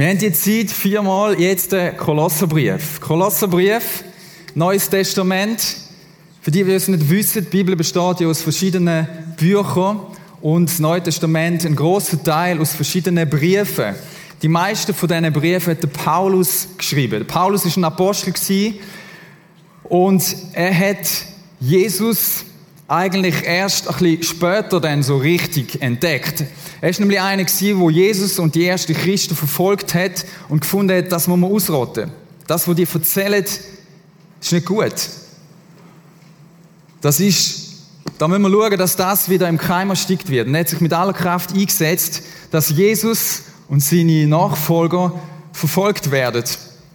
Wir haben die Zeit viermal jetzt den Kolosserbrief. Kolosserbrief, Neues Testament. Für die, die es nicht wissen, die Bibel besteht ja aus verschiedenen Büchern und das Neue Testament ein großer Teil aus verschiedenen Briefen. Die meisten von diesen Briefen hat Paulus geschrieben. Paulus ist ein Apostel und er hat Jesus eigentlich erst ein bisschen später dann so richtig entdeckt. Er ist nämlich einer wo Jesus und die ersten Christen verfolgt hat und gefunden hat, das muss man ausrotten. Das, was die erzählen, ist nicht gut. Das ist, da müssen wir schauen, dass das wieder im Keim erstickt wird. Und er hat sich mit aller Kraft eingesetzt, dass Jesus und seine Nachfolger verfolgt werden.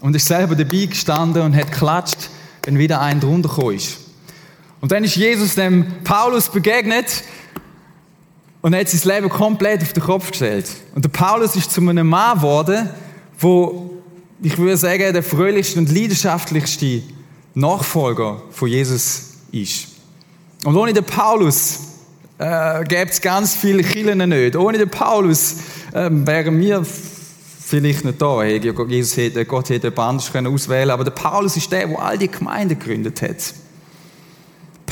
Und ist selber dabei gestanden und hat klatscht, wenn wieder ein drunter ist. Und dann ist Jesus dem Paulus begegnet und er hat sein Leben komplett auf den Kopf gestellt. Und der Paulus ist zu einem Mann geworden, wo ich würde sagen, der fröhlichste und leidenschaftlichste Nachfolger von Jesus ist. Und ohne den Paulus äh, gäbe es ganz viele Kirchen nicht. Ohne den Paulus äh, wären wir vielleicht nicht da. Jesus hätte, Gott hätte anders auswählen können. Aber der Paulus ist der, der all die Gemeinden gegründet hat.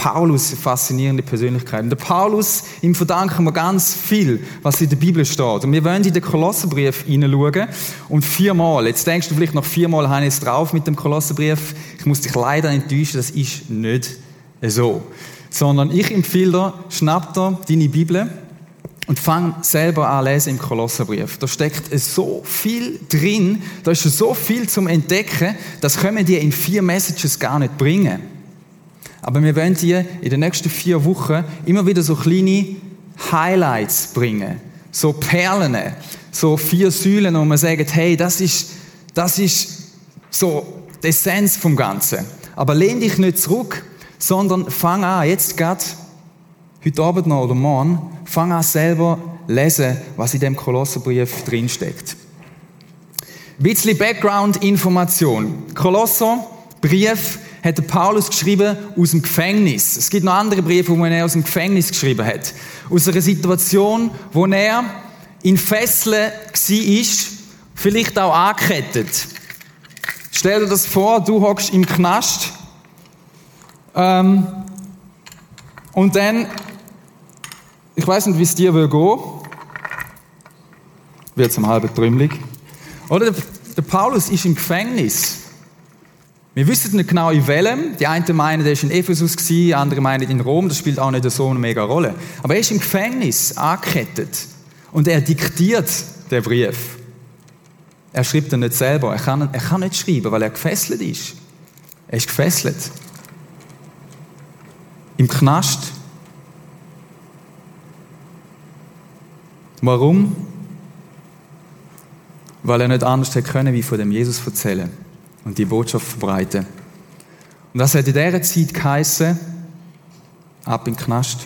Paulus, eine faszinierende Persönlichkeit. Und der Paulus, ihm verdanken wir ganz viel, was in der Bibel steht. Und wir wollen in den Kolosserbrief hineinschauen. Und viermal, jetzt denkst du vielleicht noch viermal, habe ich es drauf mit dem Kolosserbrief. Ich muss dich leider enttäuschen, das ist nicht so sondern ich empfehle dir, schnapp dir deine Bibel und fang selber an lesen im Kolosserbrief. Da steckt so viel drin, da ist so viel zum Entdecken, das können wir dir in vier Messages gar nicht bringen. Aber wir wollen dir in den nächsten vier Wochen immer wieder so kleine Highlights bringen. So Perlen, so vier Säulen, wo man sagt, hey, das ist, das ist so die Essenz vom Ganzen. Aber lehn dich nicht zurück, sondern fang an, jetzt gerade, heute Abend noch oder morgen, fang an selber lesen, was in dem Kolosserbrief drinsteckt. Ein bisschen Background-Information. Kolosserbrief hat der Paulus geschrieben aus dem Gefängnis. Es gibt noch andere Briefe, wo er aus dem Gefängnis geschrieben hat. Aus einer Situation, wo er in Fesseln war, vielleicht auch angekettet. Stell dir das vor, du hockst im Knast ähm, und dann, ich weiß nicht, wie es dir will gehen. Wird zum halben trümmelig. Oder der, der, Paulus ist im Gefängnis. Wir wissen nicht genau in welchem. Die einen meinen, der ist in Ephesus gewesen, andere meinen in Rom. Das spielt auch nicht so eine mega Rolle. Aber er ist im Gefängnis angekettet. Und er diktiert den Brief. Er schreibt ihn nicht selber. Er kann, er kann nicht schreiben, weil er gefesselt ist. Er ist gefesselt im Knast. Warum? Weil er nicht anders hätte können, wie von dem Jesus erzählen und die Botschaft verbreiten. Und das hat in dieser Zeit geheissen, ab im Knast.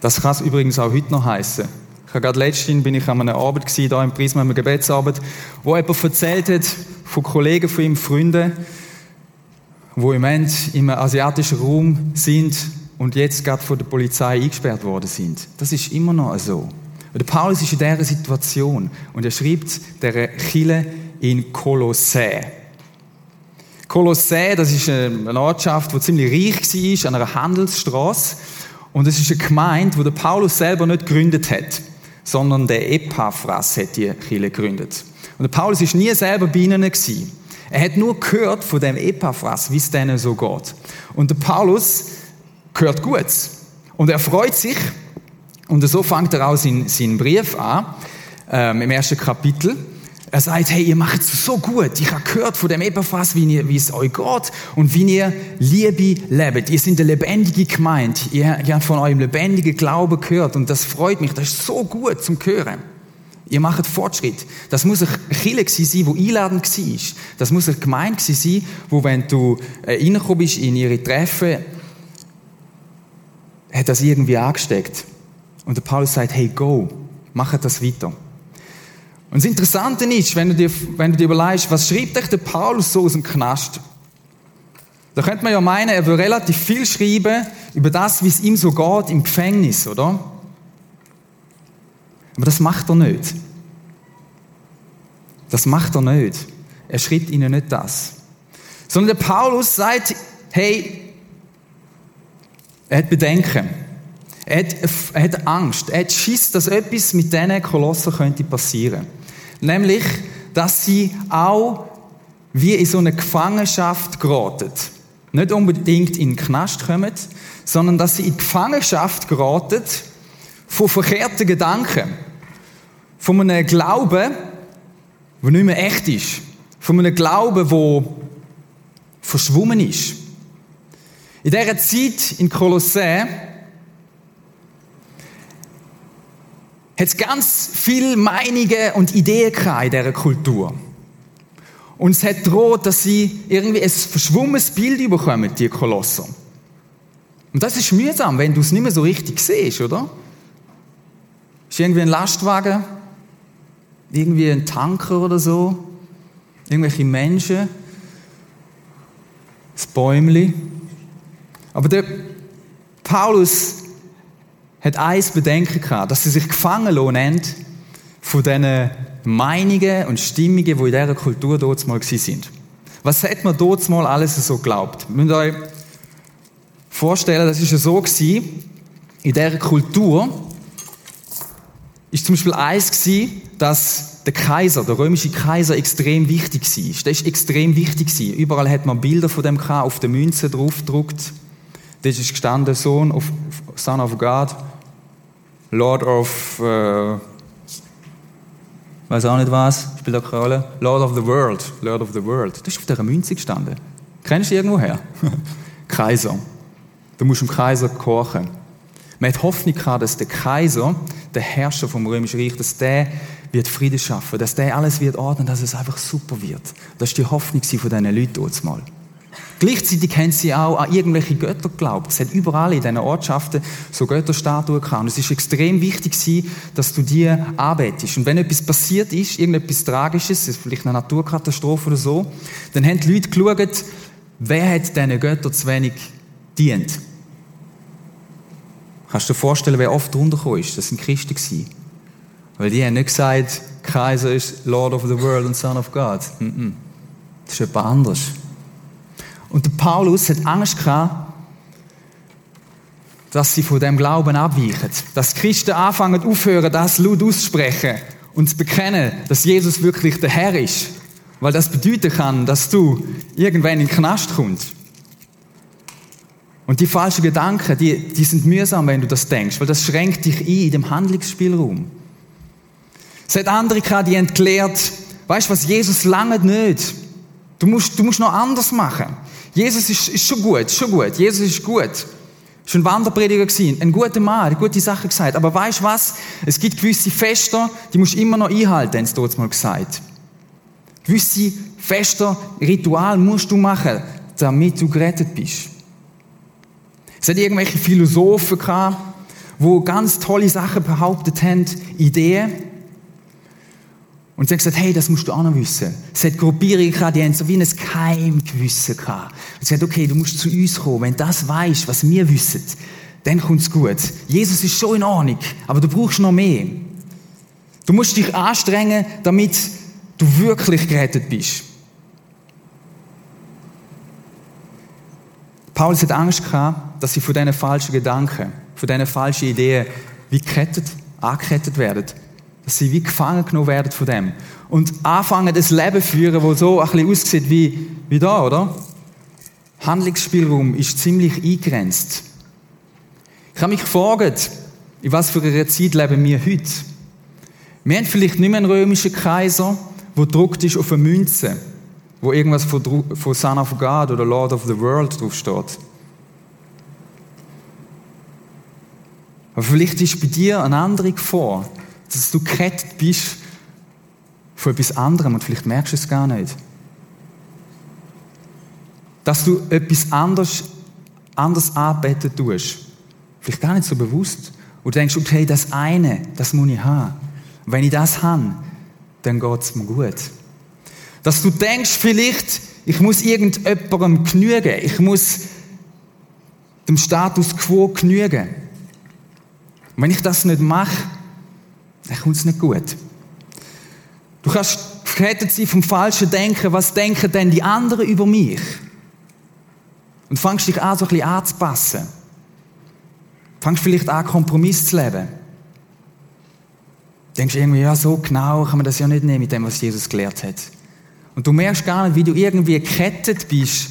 Das kann es übrigens auch heute noch heißen. Ich habe gerade letztens bin ich an einer Arbeit gewesen, da im Prisma, einer Gebetsarbeit, wo jemand erzählt hat von Kollegen von ihm, Freunden, wo im Moment im asiatischen Raum sind und jetzt gerade von der Polizei eingesperrt worden sind. Das ist immer noch so. Und der Paulus ist in dieser Situation und er schreibt der Chile in Kolossä. Kolossä, das ist eine Ortschaft, die ziemlich reich war, an einer Handelsstraße. Und es ist eine Gemeinde, die Paulus selber nicht gegründet hat, sondern der Epaphras hat die Kirche gegründet. Und der Paulus ist nie selber bei ihnen gewesen. Er hat nur gehört von dem Epaphras, wie es denen so geht. Und der Paulus hört gut. Und er freut sich. Und so fängt er auch seinen, seinen Brief an, ähm, im ersten Kapitel. Er sagt, hey, ihr macht es so gut. Ich habe gehört von dem Epaphras, wie, ihr, wie es euch geht und wie ihr Liebe lebt. Ihr seid eine lebendige Gemeinde. Ihr, ihr habt von eurem lebendigen Glauben gehört und das freut mich. Das ist so gut zum Hören. Ihr macht Fortschritt. Das muss eine Kirche sein, die einladend war. Das muss eine Gemeinde sein, wo, wenn du äh, reingekommen in ihre Treffen, hat das irgendwie angesteckt. Und der Paulus sagt, hey, go, mach das weiter. Und das Interessante ist, wenn du dir, wenn du dir überlegst, was schreibt euch der Paulus so aus dem Knast? Da könnte man ja meinen, er will relativ viel schreiben über das, wie es ihm so geht im Gefängnis, oder? Aber das macht er nicht. Das macht er nicht. Er schreibt ihnen nicht das. Sondern der Paulus sagt, hey, er hat Bedenken. Er hat, er hat Angst. Er hat Schiss, dass etwas mit diesen Kolossen könnte passieren. Nämlich, dass sie auch wie in so eine Gefangenschaft geraten. Nicht unbedingt in den Knast kommen, sondern dass sie in die Gefangenschaft geraten von verkehrten Gedanken. Von einem Glauben, der nicht mehr echt ist. Von einem Glauben, der verschwommen ist. In dieser Zeit in Kolossä hat es ganz viele Meinungen und Ideen in dieser Kultur. Und es hat droht, dass sie irgendwie ein verschwommenes Bild bekommen, die Kolosser. Und das ist mühsam, wenn du es nicht mehr so richtig siehst, oder? Ist irgendwie ein Lastwagen, irgendwie ein Tanker oder so, irgendwelche Menschen, das Bäumli. Aber der Paulus hat eins Bedenken gehabt, dass sie sich gefangen lassen von diesen Meinungen und Stimmungen, die in dieser Kultur dort mal sind. Was hat man dort mal alles so geglaubt? Ihr müsst euch vorstellen, das ist ja so gewesen, in dieser Kultur ist zum Beispiel eins gewesen, dass der Kaiser, der römische Kaiser, extrem wichtig war. Der ist extrem wichtig gewesen. Überall hat man Bilder von dem gehabt, auf der Münze drauf gedruckt. Das ist gestanden, Sohn of, Son of God, Lord of, äh, weiß auch nicht was, spielt auch keine Rolle. Lord of the World, Lord of the World. Das ist auf dieser Münze gestanden. Kennst du irgendwo her? Kaiser. Du musst dem Kaiser kochen. Man hat Hoffnung gehabt, dass der Kaiser, der Herrscher vom Römischen Reich, dass der wird Frieden schaffen, dass der alles wird ordnen, dass es einfach super wird. Das war die Hoffnung von diesen Leuten mal. Gleichzeitig haben sie auch an irgendwelche Götter geglaubt. Es hat überall in diesen Ortschaften so Götterstatuen gehabt. Es ist extrem wichtig dass du die anbetest. Und wenn etwas passiert ist, irgendetwas Tragisches, vielleicht eine Naturkatastrophe oder so, dann haben die Leute geschaut, wer hat diesen Göttern zu wenig dient. Kannst du dir vorstellen, wer oft drunter ist? Das sind Christen gewesen. Weil die haben nicht gesagt, Kaiser ist Lord of the World und Son of God. Das ist etwas anderes. Und der Paulus hat Angst gehabt, dass sie von dem Glauben abweichen. Dass Christen anfangen, aufhören, das laut auszusprechen und zu bekennen, dass Jesus wirklich der Herr ist. Weil das bedeuten kann, dass du irgendwann in den Knast kommst. Und die falschen Gedanken, die, die sind mühsam, wenn du das denkst, weil das schränkt dich ein in dem Handlungsspielraum. Es hat andere gehabt, die gelehrt, weißt du was, Jesus lange nicht. Du musst, du musst noch anders machen. Jesus ist, ist schon gut, schon gut. Jesus ist gut. Schon Wanderprediger gewesen, ein guter Mann, eine gute Sache gesagt. Aber weißt du was? Es gibt gewisse Fester, die musst du immer noch einhalten, haben sie dort mal gesagt. Gewisse Fester, Ritual musst du machen, damit du gerettet bist. Es hat irgendwelche Philosophen gehabt, die ganz tolle Sachen behauptet haben, Ideen. Und sie haben gesagt, hey, das musst du auch noch wissen. Es hat Gruppierungen gehabt, die haben so wie ein Geheimgewissen gehabt. Und sie haben gesagt, okay, du musst zu uns kommen. Wenn das weißt, was wir wissen, dann kommt's gut. Jesus ist schon in Ordnung, aber du brauchst noch mehr. Du musst dich anstrengen, damit du wirklich gerettet bist. Paulus hat Angst gehabt, dass sie von diesen falschen Gedanken, von diesen falschen Ideen wie gekettet, angekettet werden dass sie wie gefangen genommen werden von dem. Und anfangen, das Leben zu führen, das so ein bisschen aussieht wie, wie da, oder? Handlungsspielraum ist ziemlich eingrenzt. Ich habe mich gefragt, in was für einer Zeit leben wir heute? Wir haben vielleicht nicht mehr einen römischen Kaiser, der druckt ist auf eine Münze, wo irgendwas von, von Son of God oder Lord of the World drauf steht. Aber vielleicht ist bei dir eine andere Gefahr dass du gerettet bist von etwas anderem und vielleicht merkst du es gar nicht. Dass du etwas anderes, anders anbeten tust. Vielleicht gar nicht so bewusst. Und du denkst, okay, das eine, das muss ich haben. Wenn ich das habe, dann geht es mir gut. Dass du denkst, vielleicht, ich muss irgendjemandem genügen. Ich muss dem Status quo genügen. Und wenn ich das nicht mache, dann kommt es nicht gut. Du kannst Gekettet sie vom falschen Denken, was denken denn die anderen über mich? Und fangst dich an, so ein bisschen anzupassen. Fangst vielleicht an, Kompromiss zu leben. Denkst irgendwie, ja, so genau kann man das ja nicht nehmen mit dem, was Jesus gelehrt hat. Und du merkst gar nicht, wie du irgendwie gekettet bist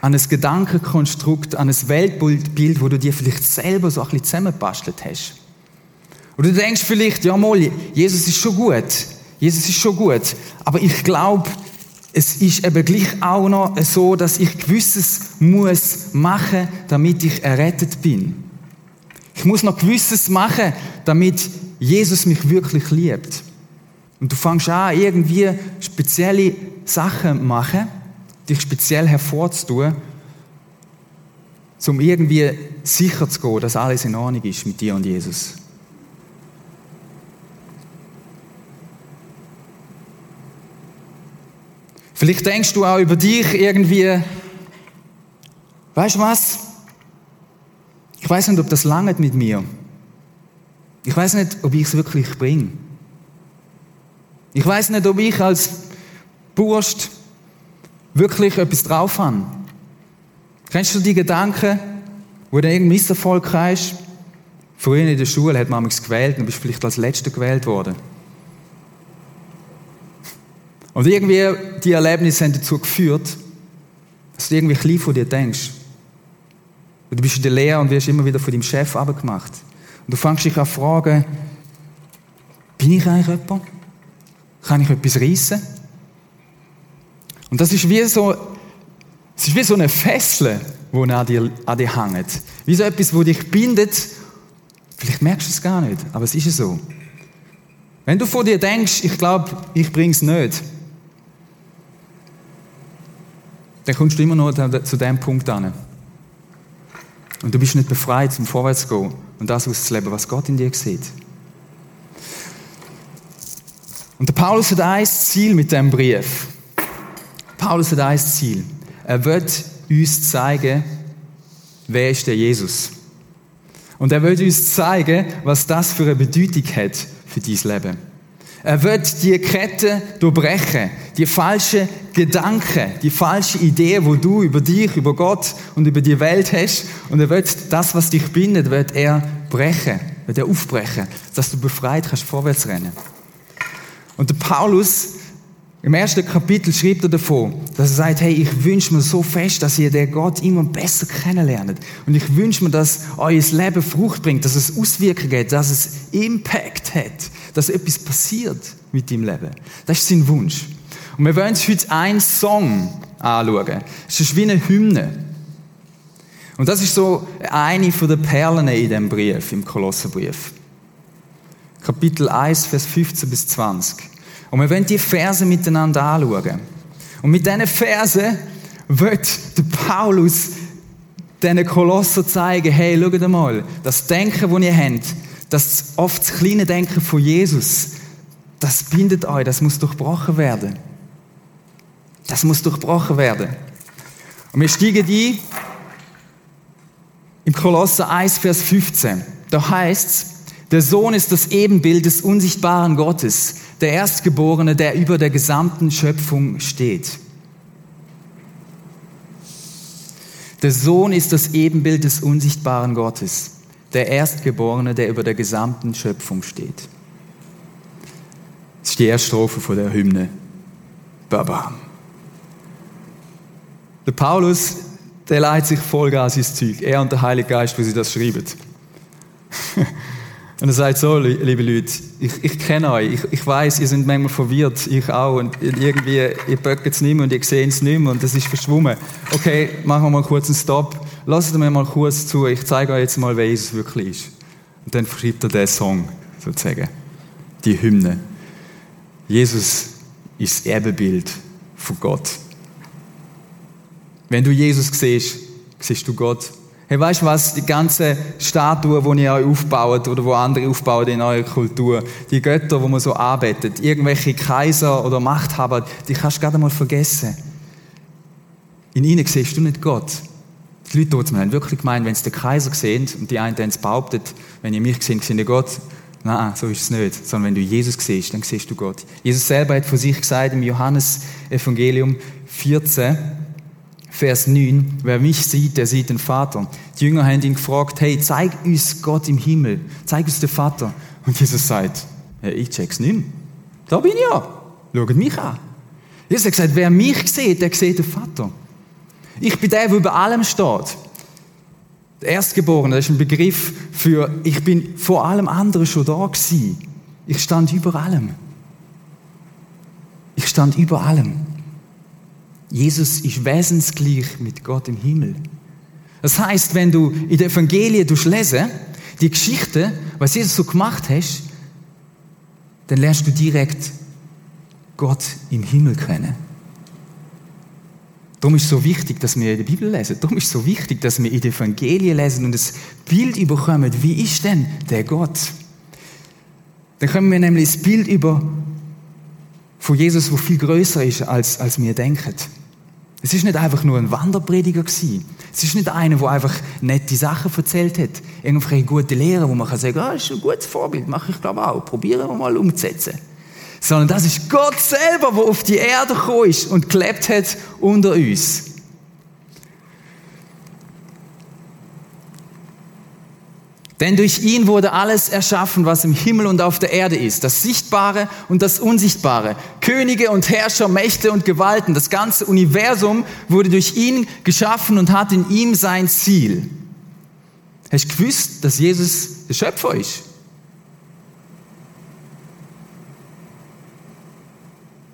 an ein Gedankenkonstrukt, an ein Weltbild, wo du dir vielleicht selber so ein bisschen zusammengebastelt hast. Oder du denkst vielleicht, ja mal, Jesus ist schon gut. Jesus ist schon gut. Aber ich glaube, es ist eben gleich auch noch so, dass ich gewisses muss machen, damit ich errettet bin. Ich muss noch gewisses machen, damit Jesus mich wirklich liebt. Und du fängst an, irgendwie spezielle Sachen machen, dich speziell hervorzutun, um irgendwie sicher zu gehen, dass alles in Ordnung ist mit dir und Jesus. Vielleicht denkst du auch über dich irgendwie, weißt du was? Ich weiß nicht, ob das langt mit mir. Ich weiß nicht, ob ich es wirklich bringe. Ich weiß nicht, ob ich als Burst wirklich etwas drauf habe. Kennst du die Gedanken, wo du irgendeinen Misserfolg hast? Früher in der Schule hat man mich gewählt und bist vielleicht als Letzter gewählt worden. Und irgendwie die Erlebnisse haben dazu geführt, dass du irgendwie klein von dir denkst. Du bist in der Lehre und wirst immer wieder von deinem Chef abgemacht. Und du fängst dich an zu fragen, bin ich eigentlich jemand? Kann ich etwas reissen? Und das ist wie so, es ist wie so eine Fessel, die an dir, an dir hängt. Wie so etwas, wo dich bindet. Vielleicht merkst du es gar nicht, aber es ist so. Wenn du vor dir denkst, ich glaube, ich bring's nicht, dann kommst du immer noch zu dem Punkt an. Und du bist nicht befreit, zum Vorwärts zu gehen und das auszuleben, was Gott in dir sieht. Und der Paulus hat ein Ziel mit dem Brief. Paulus hat ein Ziel. Er wird uns zeigen, wer ist der Jesus. Und er wird uns zeigen, was das für eine Bedeutung hat für dein Leben. Er wird die Kette durchbrechen, die falschen Gedanken, die falsche Idee, wo du über dich, über Gott und über die Welt hast. Und er wird das, was dich bindet, wird er brechen, wird er aufbrechen, dass du befreit kannst vorwärts rennen. Und der Paulus, im ersten Kapitel schreibt er davon, dass er sagt, hey, ich wünsche mir so fest, dass ihr den Gott immer besser kennenlernt. Und ich wünsche mir, dass euer Leben Frucht bringt, dass es Auswirkungen hat, dass es Impact hat, dass etwas passiert mit deinem Leben. Das ist sein Wunsch. Und wir wollen uns heute einen Song anschauen. Es ist wie eine Hymne. Und das ist so eine den Perlen in dem Brief, im Kolosserbrief. Kapitel 1, Vers 15 bis 20. Und wir wollen die Verse miteinander anschauen. Und mit diesen Versen wird der Paulus diesen Kolosser zeigen, hey, schaut mal, das Denken, das ihr habt, das oft kleine Denken von Jesus, das bindet euch, das muss durchbrochen werden. Das muss durchbrochen werden. Und wir steigen ein im Kolosser 1, Vers 15. Da heißt es, der Sohn ist das Ebenbild des unsichtbaren Gottes, der Erstgeborene, der über der gesamten Schöpfung steht. Der Sohn ist das Ebenbild des unsichtbaren Gottes, der Erstgeborene, der über der gesamten Schöpfung steht. Das ist die erste Strophe von der Hymne. Baba. Der Paulus, der leitet sich Vollgas ins Zeug. Er und der Heilige Geist, wo sie das schreiben. Und er sagt so, liebe Leute, ich, ich kenne euch, ich, ich weiß, ihr seid manchmal verwirrt, ich auch, und irgendwie, ihr böckt es nicht mehr und ihr seht es nicht mehr und das ist verschwommen. Okay, machen wir mal kurz einen Stopp. Lasst mir mal kurz zu, ich zeige euch jetzt mal, wer Jesus wirklich ist. Und dann schreibt er den Song, sozusagen. Die Hymne. Jesus ist das Ebenbild von Gott. Wenn du Jesus siehst, siehst du Gott. Hey, weißt du was? Die ganze Statue, die ihr euch aufbaut oder wo andere aufbauen in eurer Kultur, die Götter, wo man so arbeitet, irgendwelche Kaiser oder Machthaber, die kannst du gerade mal vergessen. In ihnen siehst du nicht Gott. Die Leute dort haben wirklich gemeint, wenn sie den Kaiser sehen, und die einen haben es behauptet, wenn ihr mich seht, seht ihr Gott, Nein, so ist es nicht. Sondern wenn du Jesus siehst, dann siehst du Gott. Jesus selber hat von sich gesagt im Johannes Evangelium 14, Vers 9, wer mich sieht, der sieht den Vater. Die Jünger haben ihn gefragt, hey, zeig uns Gott im Himmel, zeig uns den Vater. Und Jesus sagt, ja, ich check's nicht. Da bin ich ja. Schaut mich an. Jesus hat gesagt, wer mich sieht, der sieht den Vater. Ich bin der, der über allem steht. Der Erstgeborene, das ist ein Begriff für, ich bin vor allem anderen schon da gewesen. Ich stand über allem. Ich stand über allem. Jesus ist wesensgleich mit Gott im Himmel. Das heißt, wenn du in den Evangelien lesen, die Geschichte, was Jesus so gemacht hat, dann lernst du direkt Gott im Himmel kennen. Darum ist es so wichtig, dass wir in der Bibel lesen. Darum ist es so wichtig, dass wir in den Evangelien lesen und das Bild überkommen. Wie ist denn der Gott? Dann können wir nämlich das Bild über von Jesus, wo viel größer ist, als, als wir denken. Es ist nicht einfach nur ein Wanderprediger gewesen. Es ist nicht einer, der einfach nette Sachen erzählt hat. Irgendwelche gute Lehrer, wo man kann sagen, ah, das ist ein gutes Vorbild, mache ich glaube auch. Probieren wir mal umzusetzen sondern das ist Gott selber, der auf die Erde gekommen ist und gelebt hat unter uns. Denn durch ihn wurde alles erschaffen, was im Himmel und auf der Erde ist. Das Sichtbare und das Unsichtbare. Könige und Herrscher, Mächte und Gewalten. Das ganze Universum wurde durch ihn geschaffen und hat in ihm sein Ziel. Hast du gewusst, dass Jesus der Schöpfer ist?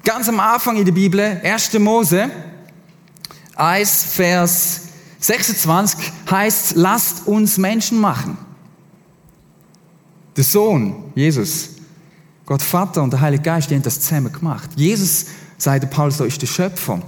Ganz am Anfang in der Bibel, 1. Mose 1, Vers 26 heißt, lasst uns Menschen machen. Der Sohn, Jesus, Gott Vater und der Heilige Geist, die haben das zusammen gemacht. Jesus, sagt Paulus, ist der Schöpfer.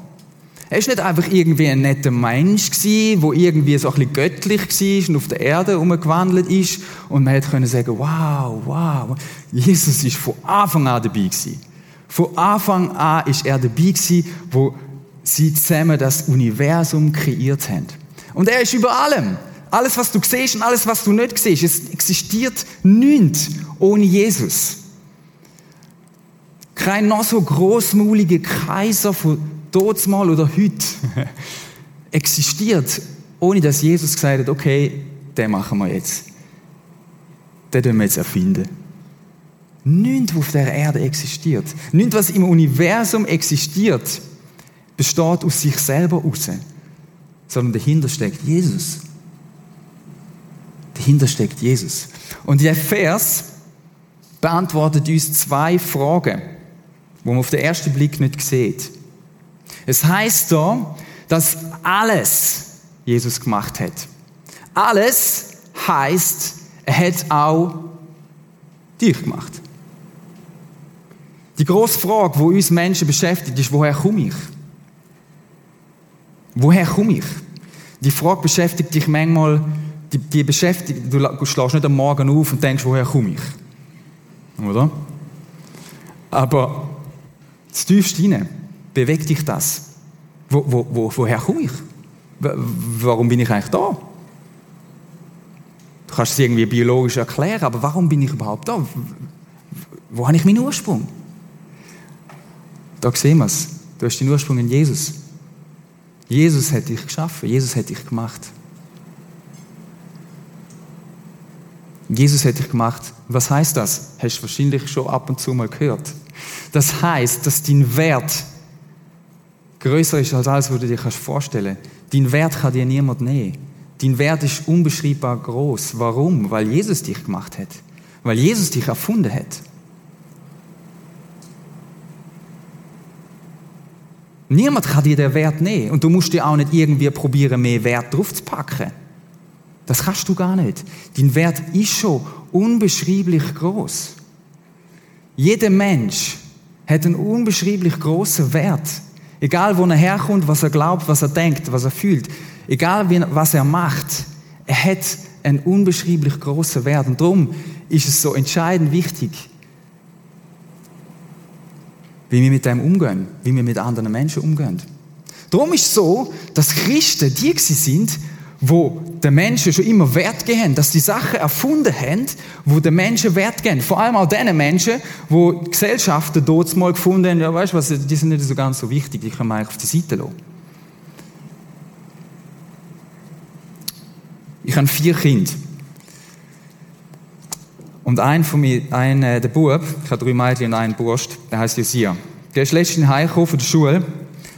Er ist nicht einfach irgendwie ein netter Mensch gewesen, wo irgendwie so ein bisschen göttlich war und auf der Erde umgewandelt ist und man hätte können sagen, wow, wow. Jesus ist von Anfang an dabei gewesen. Von Anfang an ist er dabei gewesen, wo sie zusammen das Universum kreiert haben. Und er ist über allem. Alles, was du siehst und alles, was du nicht siehst, es existiert nichts ohne Jesus. Kein noch so großmuliger Kaiser von mal oder heute existiert, ohne dass Jesus gesagt hat, okay, den machen wir jetzt. Den können wir jetzt erfinden. Nichts, was auf der Erde existiert, nichts, was im Universum existiert, besteht aus sich selber raus, sondern dahinter steckt Jesus. Dahinter steckt Jesus. Und der Vers beantwortet uns zwei Fragen, wo man auf den ersten Blick nicht sieht. Es heißt da, dass alles Jesus gemacht hat. Alles heißt, er hat auch dich gemacht. Die grosse Frage, die uns Menschen beschäftigt, ist, woher komme ich? Woher komme ich? Die Frage beschäftigt dich manchmal, die, die beschäftigt, du schlägst nicht am Morgen auf und denkst, woher komme ich? Oder? Aber das tiefste hinein, bewegt dich das? Wo, wo, wo, woher komme ich? Warum bin ich eigentlich da? Du kannst es irgendwie biologisch erklären, aber warum bin ich überhaupt da? Wo habe ich meinen Ursprung? Da sehen wir es. Du hast den Ursprung in Jesus. Jesus hat dich geschaffen. Jesus hat dich gemacht. Jesus hat dich gemacht. Was heißt das? Hast du wahrscheinlich schon ab und zu mal gehört. Das heißt, dass dein Wert größer ist als alles, was du dir vorstellen kannst. Dein Wert kann dir niemand nehmen. Dein Wert ist unbeschreibbar groß. Warum? Weil Jesus dich gemacht hat. Weil Jesus dich erfunden hat. Niemand kann dir den Wert nehmen. Und du musst dir auch nicht irgendwie probieren, mehr Wert drauf zu packen. Das kannst du gar nicht. Dein Wert ist schon unbeschreiblich groß. Jeder Mensch hat einen unbeschreiblich großen Wert. Egal, wo er herkommt, was er glaubt, was er denkt, was er fühlt. Egal, was er macht. Er hat einen unbeschreiblich großen Wert. Und darum ist es so entscheidend wichtig, wie wir mit dem umgehen, wie wir mit anderen Menschen umgehen. Darum ist es so, dass Christen die sind, wo den Menschen schon immer Wert geben, dass die Sachen erfunden haben, wo den Menschen Wert geben. Vor allem auch den Menschen, wo die Gesellschaften dort mal gefunden haben, ja weißt du was, die sind nicht so ganz so wichtig, die können wir auf die Seite lassen. Ich habe vier Kinder. Und ein von mir, ein, äh, der Bub, ich habe drei Mädchen und einen Burst, der heißt Josia. Der ist letztens heimgekommen von der Schule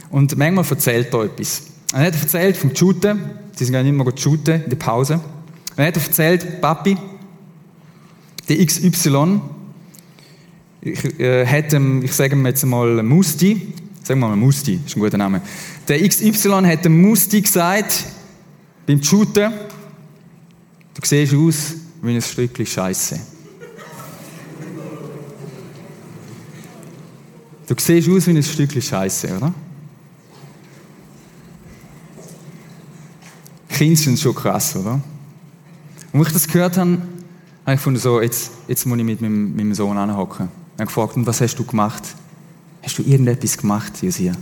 und manchmal erzählt er etwas. Er hat erzählt vom Shooten, sie sind immer shooten in der Pause. Er hat erzählt, Papi, der XY, ich, äh, hat ich sage ihm jetzt mal Musti, sagen wir mal Musti, ist ein guter Name. Der XY hat dem Musti gesagt, beim Shooten, du siehst aus wie ein Stückchen Scheiße. Du siehst aus wie ein Stückchen Scheiße, oder? Kinder sind schon krass, oder? Und als ich das gehört habe, habe ich gefunden, so, jetzt, jetzt muss ich mit meinem, meinem Sohn anhocken. Ich habe gefragt, und was hast du gemacht? Hast du irgendetwas gemacht, Josia?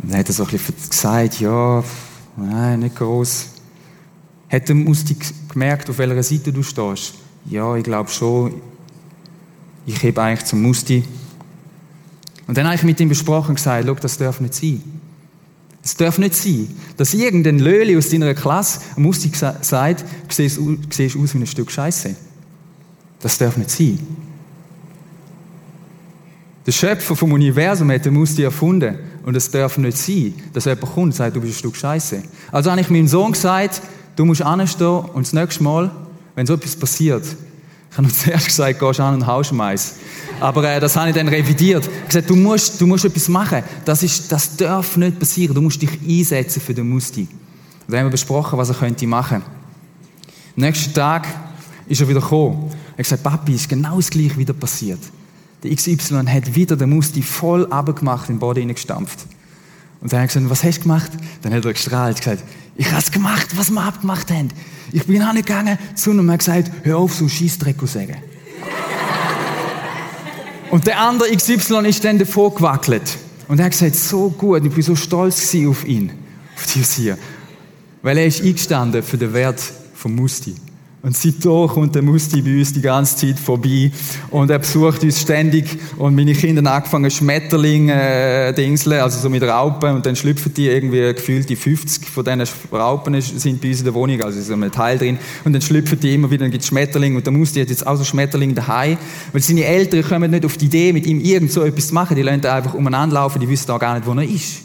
Und dann hat er so ein bisschen gesagt, ja, nein, nicht groß. Hat er Musti gemerkt, auf welcher Seite du stehst? Ja, ich glaube schon. Ich hebe eigentlich zum Musti. Und dann habe ich mit ihm besprochen und gesagt, das darf nicht sein. Es darf nicht sein, dass irgendein Löli aus deiner Klasse Musik sagt, du siehst, aus wie ein Stück Scheiße. Das darf nicht sein. Der Schöpfer vom Universum hat den Musti erfunden. Und es darf nicht sein, dass jemand kommt und sagt, du bist ein Stück Scheiße. Also habe ich meinem Sohn gesagt, du musst anstehen und das nächste Mal, wenn so etwas passiert, ich habe zuerst gesagt, gehst an und haust Mais. Aber äh, das habe ich dann revidiert. Ich habe gesagt, du musst, du musst etwas machen. Das, ist, das darf nicht passieren. Du musst dich einsetzen für den Musti. Und dann haben wir besprochen, was er könnte machen. Am nächsten Tag ist er wieder gekommen. Er hat gesagt, Papi, ist genau das Gleiche wieder passiert. Der XY hat wieder den Musti voll abgemacht in den Boden hineingestampft. Und dann hat er gesagt, was hast du gemacht? Dann hat er gestrahlt und gesagt, ich habe es gemacht, was wir abgemacht haben. Ich bin angegangen zu ihm und habe gesagt, hör auf, so Scheissdreck zu sagen. Und der andere XY ist dann davor gewackelt. Und er hat gesagt, so gut, ich bin so stolz auf ihn, auf dieses hier. Weil er ist eingestanden für den Wert von Musti. Und seitdem kommt der Musti bei uns die ganze Zeit vorbei. Und er besucht uns ständig. Und meine Kinder haben angefangen Schmetterlinge äh, dingseln, also so mit Raupen. Und dann schlüpfen die irgendwie gefühlt die 50 von diesen Raupen sind bei uns in der Wohnung, also so ein Teil drin. Und dann schlüpfen die immer wieder, dann gibt es Schmetterlinge. Und der Musti hat jetzt auch so Schmetterlinge daheim, weil seine Eltern kommen nicht auf die Idee, mit ihm irgend so etwas zu machen, die lassen einfach umeinander laufen, die wissen auch gar nicht, wo er ist.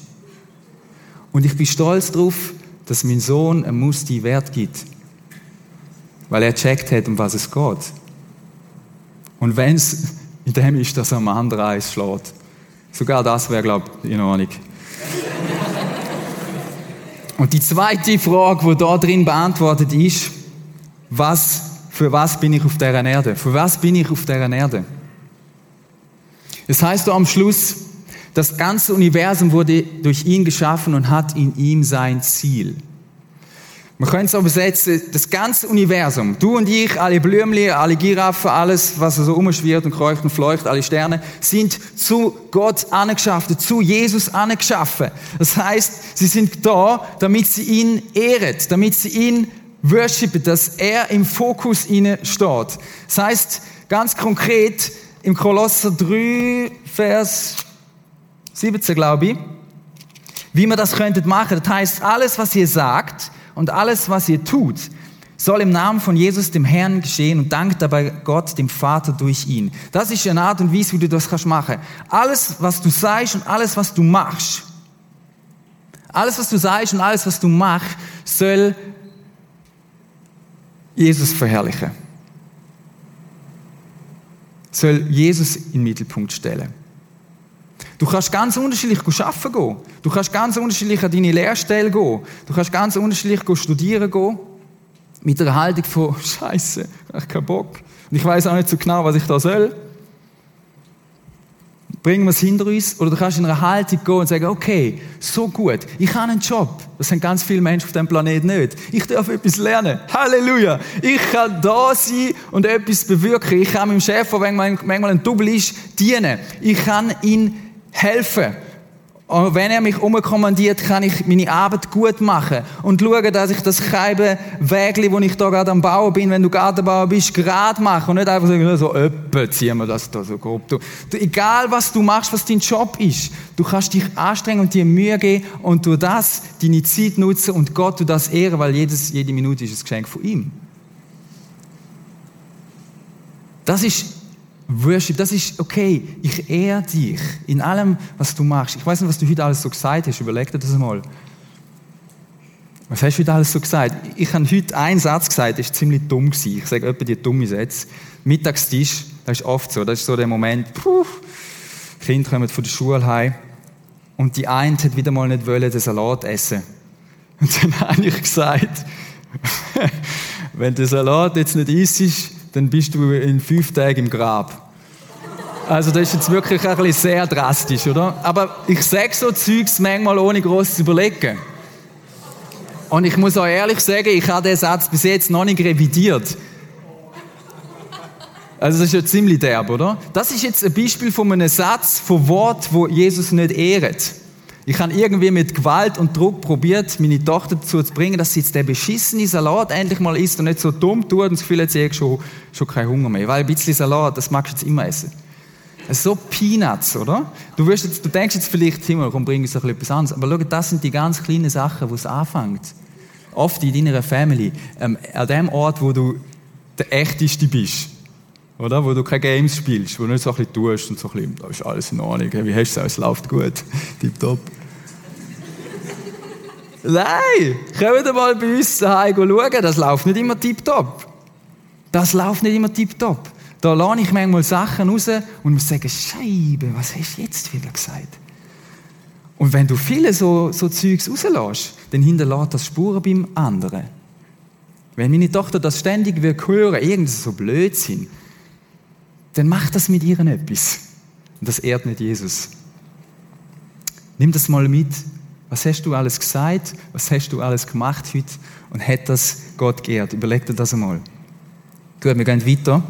Und ich bin stolz darauf, dass mein Sohn einem Musti Wert gibt weil er checkt hat, um was es geht. Und wenn es in dem ist, dass er am anderen Eis schlägt. Sogar das wäre, glaube ich, in Ordnung. Und die zweite Frage, die da drin beantwortet ist, was, für was bin ich auf der Erde? Für was bin ich auf der Erde? Das heißt da am Schluss, das ganze Universum wurde durch ihn geschaffen und hat in ihm sein Ziel. Man könnte es auch übersetzen, das ganze Universum, du und ich, alle Blümchen, alle Giraffen, alles, was so umschwirrt und kreucht und fleucht, alle Sterne, sind zu Gott angeschaffen, zu Jesus angeschaffen. Das heißt, sie sind da, damit sie ihn ehren, damit sie ihn worshipen, dass er im Fokus ihnen steht. Das heißt, ganz konkret, im Kolosser 3, Vers 17, glaube ich, wie man das könnte machen. Das heißt, alles, was ihr sagt, und alles, was ihr tut, soll im Namen von Jesus, dem Herrn, geschehen und dankt dabei Gott, dem Vater, durch ihn. Das ist eine Art und Weise, wie du das kannst machen. Alles, was du sagst und alles, was du machst, alles, was du sagst und alles, was du machst, soll Jesus verherrlichen. Soll Jesus in den Mittelpunkt stellen. Du kannst ganz unterschiedlich arbeiten gehen. Du kannst ganz unterschiedlich an deine Lehrstelle gehen. Du kannst ganz unterschiedlich studieren gehen. Mit einer Haltung von, Scheiße, ich habe keinen Bock. Und ich weiß auch nicht so genau, was ich da soll. Bringen wir es hinter uns. Oder du kannst in einer Haltung gehen und sagen, okay, so gut, ich habe einen Job. Das sind ganz viele Menschen auf diesem Planeten nicht. Ich darf etwas lernen. Halleluja. Ich kann da sein und etwas bewirken. Ich kann meinem Chef, der manchmal ein Double ist, dienen. Ich kann ihn helfen. Und wenn er mich umkommandiert, kann ich meine Arbeit gut machen und schauen, dass ich das Scheibe Wägli, wo ich da gerade am Bauen bin, wenn du Gartenbauer bist, gerade mache und nicht einfach sagen, so, öppe, ziehen wir das da so grob. Du, egal was du machst, was dein Job ist, du kannst dich anstrengen und dir Mühe geben und du das, deine Zeit nutzen und Gott du das ehren, weil jedes, jede Minute ist ein Geschenk von ihm. Das ist Worship, das ist okay. Ich ehre dich in allem, was du machst. Ich weiß nicht, was du heute alles so gesagt hast. Überleg dir das mal. Was hast du heute alles so gesagt? Ich habe heute einen Satz gesagt, der ist ziemlich dumm gewesen. Ich sage etwa die dumme Sätze. Mittagstisch, das ist oft so. Das ist so der Moment, puh, Kinder kommen von der Schule heim und die eine hat wieder mal nicht wollen, den Salat essen. Und dann habe ich gesagt, wenn der Salat jetzt nicht isst, dann bist du in fünf Tagen im Grab. Also das ist jetzt wirklich ein bisschen sehr drastisch, oder? Aber ich sage so Zeugs manchmal ohne groß zu überlegen. Und ich muss auch ehrlich sagen, ich habe den Satz bis jetzt noch nicht revidiert. Also das ist ja ziemlich derb, oder? Das ist jetzt ein Beispiel von einem Satz, von Wort, wo Jesus nicht ehrt. Ich habe irgendwie mit Gewalt und Druck probiert, meine Tochter dazu zu bringen, dass sie jetzt den beschissenen Salat endlich mal isst und nicht so dumm tut und das Gefühl hat, sie hat schon, schon keinen Hunger mehr. Weil ein bisschen Salat, das magst du jetzt immer essen. So Peanuts, oder? Du, wirst jetzt, du denkst jetzt vielleicht, Himmel, komm, bring uns bisschen etwas anderes. Aber schau, das sind die ganz kleinen Sachen, wo es anfängt. Oft in deiner Family, ähm, an dem Ort, wo du der Echteste bist. Oder? Wo du keine Games spielst, wo du nicht so ein bisschen tust und so ein bisschen, da ist alles in Ordnung. Wie hast du es? Es läuft gut. Tipptopp. Nein! Kommt mal bei uns daheim schauen, das läuft nicht immer tipptopp. Das läuft nicht immer tipptopp. Da lerne ich manchmal Sachen raus und muss sagen, Scheibe, was hast du jetzt wieder gesagt? Und wenn du viele so, so Zeugs rauslässt, dann hinterlässt das Spuren beim anderen. Wenn meine Tochter das ständig will hören, irgendwie so Blödsinn, dann macht das mit ihr etwas. Und das ehrt nicht Jesus. Nimm das mal mit. Was hast du alles gesagt? Was hast du alles gemacht heute? Und hat das Gott geehrt? Überleg dir das einmal. Gut, wir gehen weiter.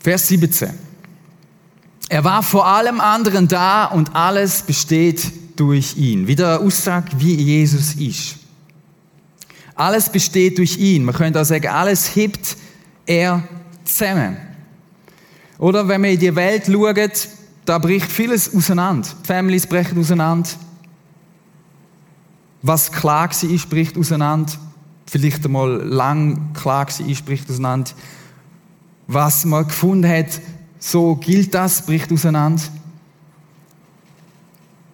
Vers 17. Er war vor allem anderen da und alles besteht durch ihn. Wieder eine Aussage, wie Jesus ist. Alles besteht durch ihn. Man könnte auch sagen, alles hebt er zusammen. Oder wenn man in die Welt schaut, da bricht vieles auseinander. Die Families brechen auseinander. Was klar ist, bricht auseinander. Vielleicht einmal lang klar ist, bricht auseinander. Was man gefunden hat, so gilt das, bricht auseinander.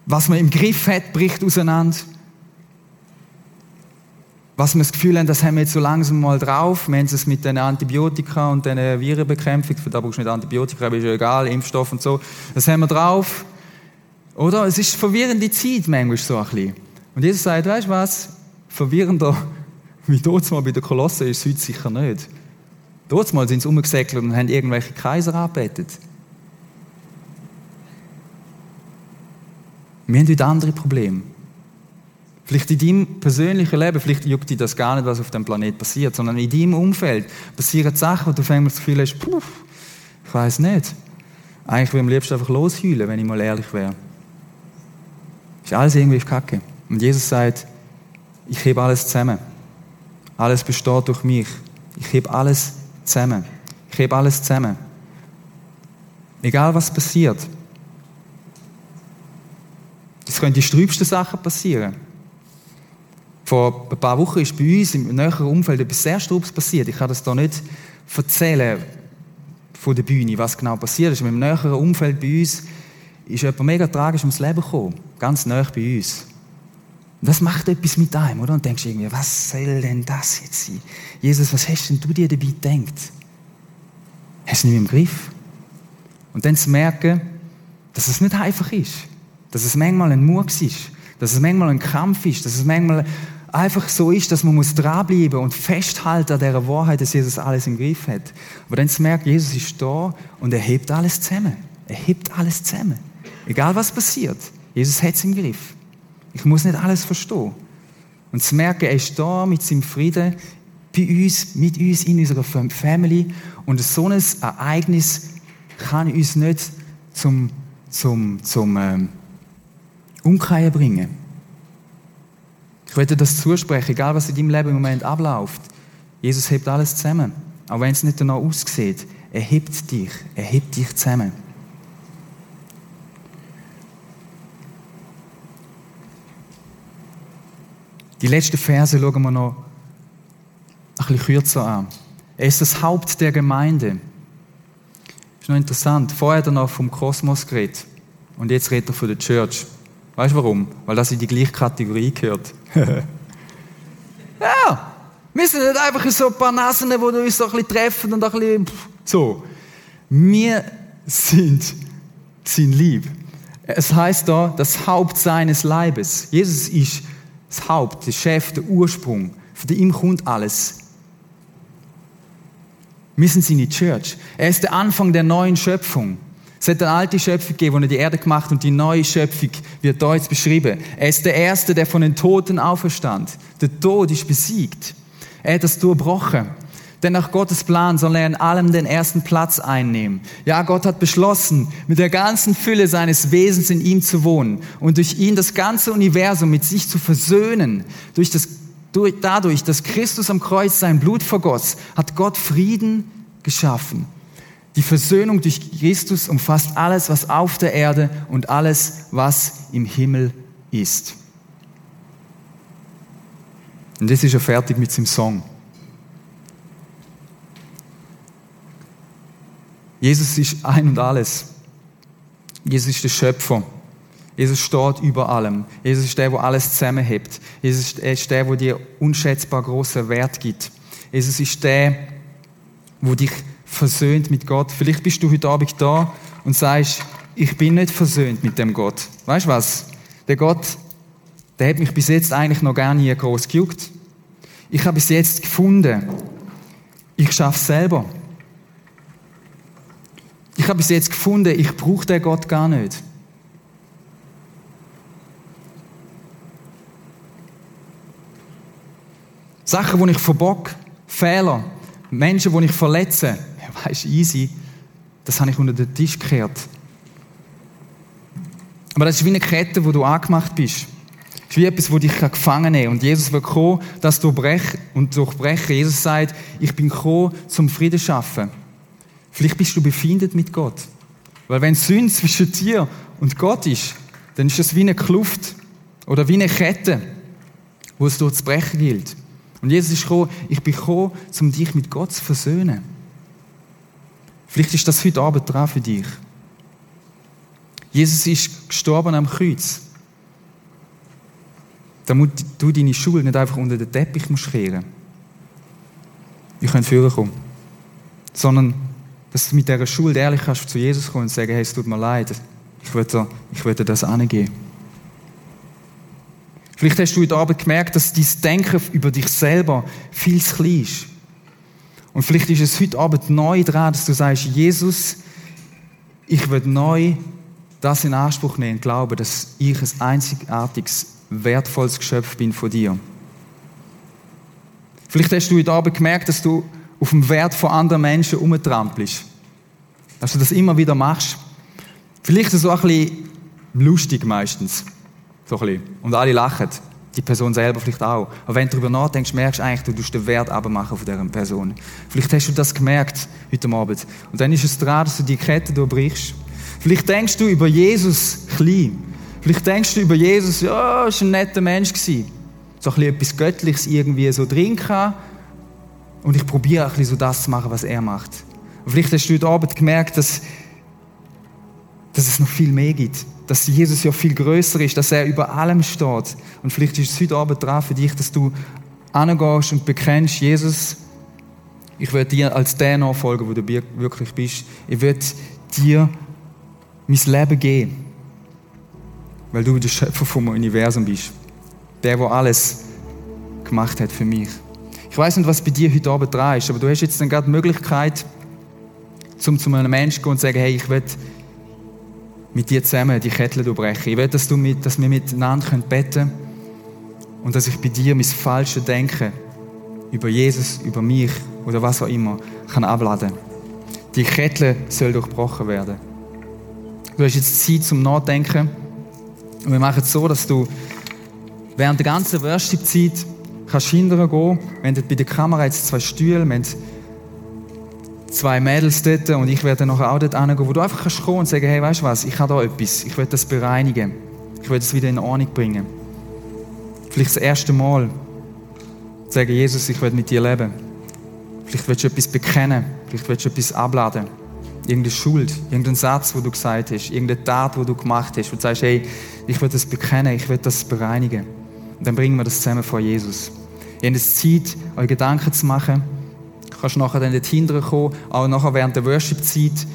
Was man im Griff hat, bricht auseinander. Was wir das Gefühl haben, das haben wir jetzt so langsam mal drauf. Wir haben es mit den Antibiotika und den Virenbekämpfung, da brauchst du nicht Antibiotika, aber ist ja egal, Impfstoff und so. Das haben wir drauf. Oder? Es ist verwirrende Zeit manchmal so ein bisschen. Und Jesus sagt, weißt du was? Verwirrender wie dort mal bei der Kolosse ist es heute sicher nicht. Dort mal sind sie umgesäckelt und haben irgendwelche Kaiser angebetet. Wir haben heute andere Probleme. Vielleicht in deinem persönlichen Leben, vielleicht juckt dich das gar nicht, was auf dem Planet passiert, sondern in deinem Umfeld passieren Sachen, wo du auf einmal das Gefühl hast, puh, ich weiß nicht. Eigentlich würde ich am liebsten einfach losheulen, wenn ich mal ehrlich wäre. Ist alles irgendwie Kacke. Und Jesus sagt, ich hebe alles zusammen. Alles besteht durch mich. Ich hebe alles zusammen. Ich hebe alles zusammen. Egal was passiert. Es können die sträubsten Sachen passieren. Vor ein paar Wochen ist bei uns im näheren Umfeld etwas sehr Strubes passiert. Ich kann das hier nicht erzählen von der Bühne, was genau passiert ist. Im näheren Umfeld bei uns ist jemand mega tragisch ums Leben gekommen. Ganz nah bei uns. Das macht etwas mit einem, oder? Und denkst irgendwie, was soll denn das jetzt sein? Jesus, was hast denn du dir dabei gedacht? Hast du nicht im Griff? Und dann zu merken, dass es nicht einfach ist. Dass es manchmal ein Murks ist. Dass es manchmal ein Kampf ist. Dass es manchmal einfach so ist, dass man muss dranbleiben und festhalten an dieser Wahrheit, dass Jesus alles im Griff hat. Aber dann zu merken, Jesus ist da und er hebt alles zusammen. Er hebt alles zusammen. Egal was passiert. Jesus hat es im Griff. Ich muss nicht alles verstehen. Und zu merken, er ist da mit seinem Frieden bei uns, mit uns in unserer Family und so ein Ereignis kann uns nicht zum, zum, zum ähm, Umkehren bringen. Ich möchte das zusprechen, egal was in deinem Leben im Moment abläuft. Jesus hebt alles zusammen. Auch wenn es nicht danach aussieht. Er hebt dich. Er hebt dich zusammen. Die letzten Verse schauen wir noch ein bisschen kürzer an. Er ist das Haupt der Gemeinde. Ist noch interessant. Vorher hat er noch vom Kosmos geredet. Und jetzt redet er von der Church. Weißt du warum? Weil das in die gleiche Kategorie gehört. ja! Wir sind nicht einfach so ein paar Nasen, die uns so ein bisschen treffen und ein bisschen so. Wir sind sein Lieb. Es heißt da, das Haupt seines Leibes. Jesus ist das Haupt, der Chef, der Ursprung. Von ihm kommt alles. Wir sind seine Church. Er ist der Anfang der neuen Schöpfung. Es hat eine alte Schöpfung gegeben, die die Erde gemacht und die neue Schöpfung wird da jetzt beschrieben. Er ist der Erste, der von den Toten auferstand. Der Tod ist besiegt. Er hat das durchbrochen. Denn nach Gottes Plan soll er in allem den ersten Platz einnehmen. Ja, Gott hat beschlossen, mit der ganzen Fülle seines Wesens in ihm zu wohnen und durch ihn das ganze Universum mit sich zu versöhnen. Durch das, durch, dadurch, dass Christus am Kreuz sein Blut vergoss, hat Gott Frieden geschaffen. Die Versöhnung durch Christus umfasst alles, was auf der Erde und alles, was im Himmel ist. Und jetzt ist er fertig mit seinem Song. Jesus ist ein und alles. Jesus ist der Schöpfer. Jesus steht über allem. Jesus ist der, der alles zusammenhebt. Jesus ist der, der dir unschätzbar großen Wert gibt. Jesus ist der, der dich versöhnt mit Gott. Vielleicht bist du heute Abend da und sagst, ich bin nicht versöhnt mit dem Gott. Weißt du was? Der Gott, der hat mich bis jetzt eigentlich noch gar nie groß gejuckt. Ich habe bis jetzt gefunden, ich schaffe selber. Ich habe bis jetzt gefunden, ich brauche den Gott gar nicht. Sachen, die ich verbock, Fehler, Menschen, die ich verletze, weißt easy, das habe ich unter den Tisch gekehrt. Aber das ist wie eine Kette, wo du angemacht bist. Es ist wie etwas, das dich gefangen nehmen kann. Und Jesus will kommen, das durchbrechen und durchbrechen. Jesus sagt, ich bin gekommen, zum Frieden zu schaffen. Vielleicht bist du befindet mit Gott. Weil wenn Sünde zwischen dir und Gott ist, dann ist das wie eine Kluft oder wie eine Kette, wo es dort zu brechen gilt. Und Jesus ist gekommen, ich bin gekommen, um dich mit Gott zu versöhnen. Vielleicht ist das heute Abend dran für dich. Jesus ist gestorben am Kreuz. Damit du deine Schuld nicht einfach unter den Teppich musst kehren. Ich könnte führen kommen. Sondern dass du mit dieser Schuld ehrlich kannst zu Jesus kommen und sagen, hey, es tut mir leid, ich würde, ich würde das angehen. Vielleicht hast du heute Abend gemerkt, dass dein Denken über dich selber viel zu klein ist. Und vielleicht ist es heute Abend neu dran, dass du sagst, Jesus, ich will neu das in Anspruch nehmen und glauben, dass ich ein einzigartiges, wertvolles Geschöpf bin von dir. Vielleicht hast du heute Abend gemerkt, dass du auf dem Wert von anderen Menschen umtrampelst. Dass du das immer wieder machst. Vielleicht so ein bisschen lustig meistens. So ein bisschen. Und alle lachen. Die Person selber vielleicht auch. Aber wenn du darüber nachdenkst, merkst du eigentlich, du tust den Wert abmachen von dieser Person. Vielleicht hast du das gemerkt heute Abend. Und dann ist es dran, dass du die Kette durchbrichst. Vielleicht denkst du über Jesus klein. Vielleicht denkst du über Jesus, ja, ist ein netter Mensch. So ein bisschen etwas Göttliches irgendwie so drin kann und ich probiere ein bisschen so das zu machen, was er macht. Und vielleicht hast du heute Abend gemerkt, dass, dass es noch viel mehr gibt. Dass Jesus ja viel größer ist, dass er über allem steht. Und vielleicht ist es heute Abend dran für dich, dass du angehst und bekennst, Jesus, ich werde dir als der nachfolgen, wo du wirklich bist. Ich werde dir mein Leben geben. Weil du der Schöpfer vom Universum bist. Der, der alles gemacht hat für mich. Ich weiß nicht, was bei dir heute Abend dran ist, aber du hast jetzt dann gerade die Möglichkeit, zum zu einem Menschen zu gehen und zu sagen, hey, ich will mit dir zusammen die Kettel durchbrechen. Ich will, dass, du mit, dass wir miteinander beten können und dass ich bei dir mein falsches Denken über Jesus, über mich oder was auch immer kann abladen. Die Kette soll durchbrochen werden. Du hast jetzt Zeit zum Nachdenken. Und wir machen es so, dass du während der ganzen Worship-Zeit kannst hindern gehen. Wir haben bei der Kamera jetzt zwei Stühle, wir haben zwei Mädels dort und ich werde nachher auch dort hingehen, wo du einfach kannst kommen und sagen, hey, weißt du was, ich habe da etwas, ich will das bereinigen. Ich will das wieder in Ordnung bringen. Vielleicht das erste Mal sagen, Jesus, ich will mit dir leben. Vielleicht willst du etwas bekennen, vielleicht willst du etwas abladen. Irgendeine Schuld, irgendein Satz, wo du gesagt hast, irgendeine Tat, wo du gemacht hast, wo du sagst, hey, ich will das bekennen, ich will das bereinigen. Und dann bringen wir das zusammen vor Jesus. Ihr habt jetzt Zeit, euch Gedanken zu machen. Kannst nachher dann hinterher kommen, auch nachher während der Worship-Zeit.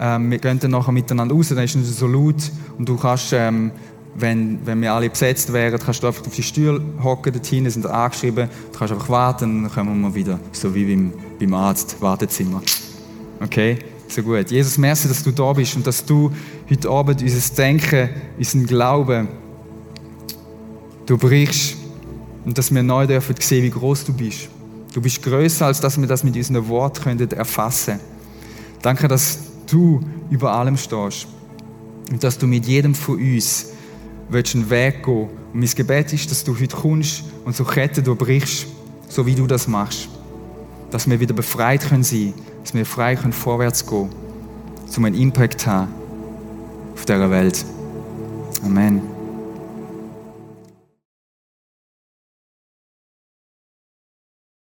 Ähm, wir gehen dann nachher miteinander raus, dann ist es so laut und du kannst, ähm, wenn, wenn wir alle besetzt wären, kannst du einfach auf die Stühle hocken, dort hinten sind angeschrieben, du kannst einfach warten, dann kommen wir wieder, so wie beim, beim Arzt, Wartezimmer. Okay? So gut. Jesus, merci, dass du da bist und dass du heute Abend unser Denken, unseren Glauben, du brichst und dass wir neu dürfen sehen, wie groß du bist. Du bist größer, als dass wir das mit unseren Worten erfassen können. Danke, dass du über allem stehst und dass du mit jedem von uns willst einen Weg gehen. Und mein Gebet ist, dass du heute kommst und so Ketten durchbrichst, so wie du das machst. Dass wir wieder befreit können sein, dass wir frei können vorwärts gehen, um einen Impact zu haben auf dieser Welt. Amen.